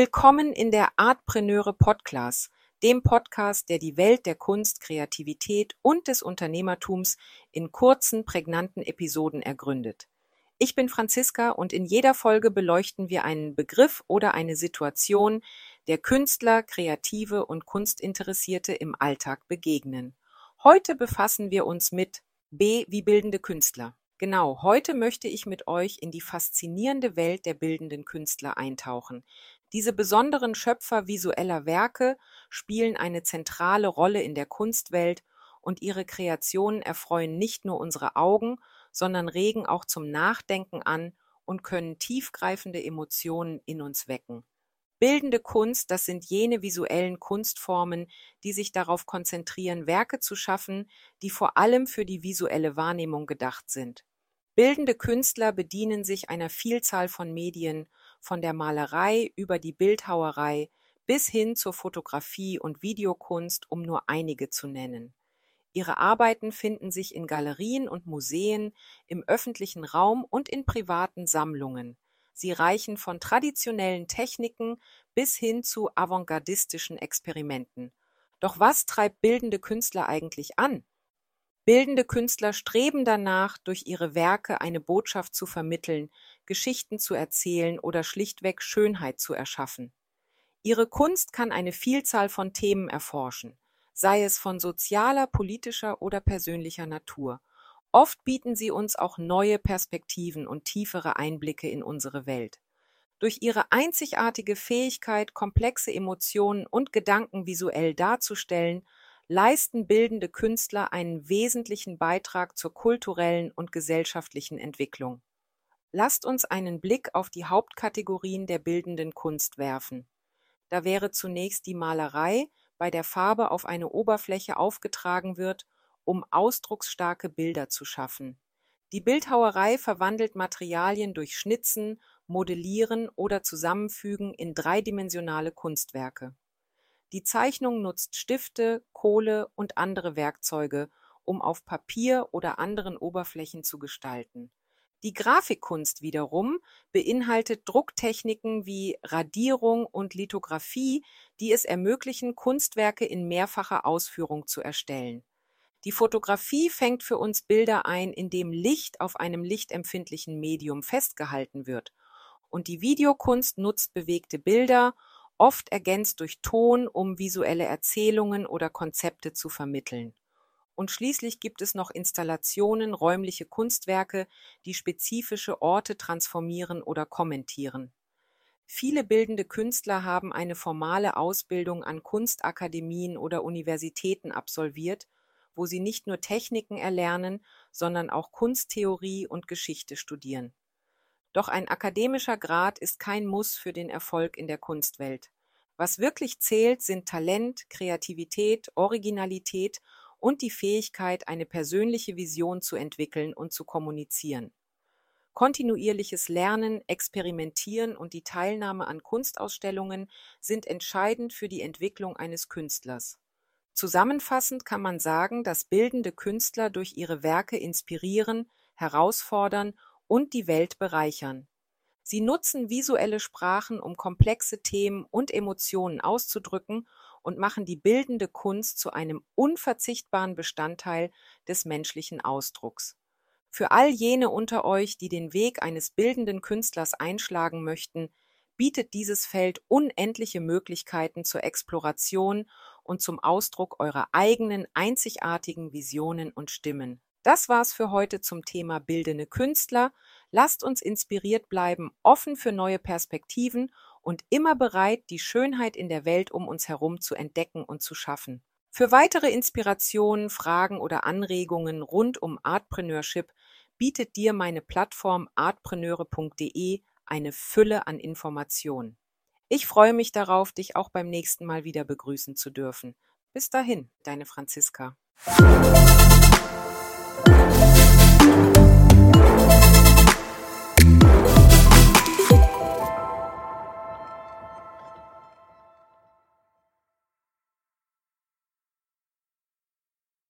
Willkommen in der Artpreneure Podcast, dem Podcast, der die Welt der Kunst, Kreativität und des Unternehmertums in kurzen, prägnanten Episoden ergründet. Ich bin Franziska und in jeder Folge beleuchten wir einen Begriff oder eine Situation, der Künstler, Kreative und Kunstinteressierte im Alltag begegnen. Heute befassen wir uns mit B wie bildende Künstler. Genau, heute möchte ich mit euch in die faszinierende Welt der bildenden Künstler eintauchen. Diese besonderen Schöpfer visueller Werke spielen eine zentrale Rolle in der Kunstwelt und ihre Kreationen erfreuen nicht nur unsere Augen, sondern regen auch zum Nachdenken an und können tiefgreifende Emotionen in uns wecken. Bildende Kunst, das sind jene visuellen Kunstformen, die sich darauf konzentrieren, Werke zu schaffen, die vor allem für die visuelle Wahrnehmung gedacht sind. Bildende Künstler bedienen sich einer Vielzahl von Medien, von der Malerei über die Bildhauerei bis hin zur Fotografie und Videokunst, um nur einige zu nennen. Ihre Arbeiten finden sich in Galerien und Museen, im öffentlichen Raum und in privaten Sammlungen. Sie reichen von traditionellen Techniken bis hin zu avantgardistischen Experimenten. Doch was treibt bildende Künstler eigentlich an? Bildende Künstler streben danach, durch ihre Werke eine Botschaft zu vermitteln, Geschichten zu erzählen oder schlichtweg Schönheit zu erschaffen. Ihre Kunst kann eine Vielzahl von Themen erforschen, sei es von sozialer, politischer oder persönlicher Natur. Oft bieten sie uns auch neue Perspektiven und tiefere Einblicke in unsere Welt. Durch ihre einzigartige Fähigkeit, komplexe Emotionen und Gedanken visuell darzustellen, leisten bildende Künstler einen wesentlichen Beitrag zur kulturellen und gesellschaftlichen Entwicklung. Lasst uns einen Blick auf die Hauptkategorien der bildenden Kunst werfen. Da wäre zunächst die Malerei, bei der Farbe auf eine Oberfläche aufgetragen wird, um ausdrucksstarke Bilder zu schaffen. Die Bildhauerei verwandelt Materialien durch Schnitzen, Modellieren oder Zusammenfügen in dreidimensionale Kunstwerke. Die Zeichnung nutzt Stifte, Kohle und andere Werkzeuge, um auf Papier oder anderen Oberflächen zu gestalten. Die Grafikkunst wiederum beinhaltet Drucktechniken wie Radierung und Lithografie, die es ermöglichen, Kunstwerke in mehrfacher Ausführung zu erstellen. Die Fotografie fängt für uns Bilder ein, in dem Licht auf einem lichtempfindlichen Medium festgehalten wird. Und die Videokunst nutzt bewegte Bilder oft ergänzt durch Ton, um visuelle Erzählungen oder Konzepte zu vermitteln. Und schließlich gibt es noch Installationen, räumliche Kunstwerke, die spezifische Orte transformieren oder kommentieren. Viele bildende Künstler haben eine formale Ausbildung an Kunstakademien oder Universitäten absolviert, wo sie nicht nur Techniken erlernen, sondern auch Kunsttheorie und Geschichte studieren. Doch ein akademischer Grad ist kein Muss für den Erfolg in der Kunstwelt. Was wirklich zählt, sind Talent, Kreativität, Originalität und die Fähigkeit, eine persönliche Vision zu entwickeln und zu kommunizieren. Kontinuierliches Lernen, Experimentieren und die Teilnahme an Kunstausstellungen sind entscheidend für die Entwicklung eines Künstlers. Zusammenfassend kann man sagen, dass bildende Künstler durch ihre Werke inspirieren, herausfordern und die Welt bereichern. Sie nutzen visuelle Sprachen, um komplexe Themen und Emotionen auszudrücken und machen die bildende Kunst zu einem unverzichtbaren Bestandteil des menschlichen Ausdrucks. Für all jene unter euch, die den Weg eines bildenden Künstlers einschlagen möchten, bietet dieses Feld unendliche Möglichkeiten zur Exploration und zum Ausdruck eurer eigenen einzigartigen Visionen und Stimmen. Das war's für heute zum Thema bildende Künstler. Lasst uns inspiriert bleiben, offen für neue Perspektiven und immer bereit, die Schönheit in der Welt um uns herum zu entdecken und zu schaffen. Für weitere Inspirationen, Fragen oder Anregungen rund um Artpreneurship bietet dir meine Plattform artpreneure.de eine Fülle an Informationen. Ich freue mich darauf, dich auch beim nächsten Mal wieder begrüßen zu dürfen. Bis dahin, deine Franziska.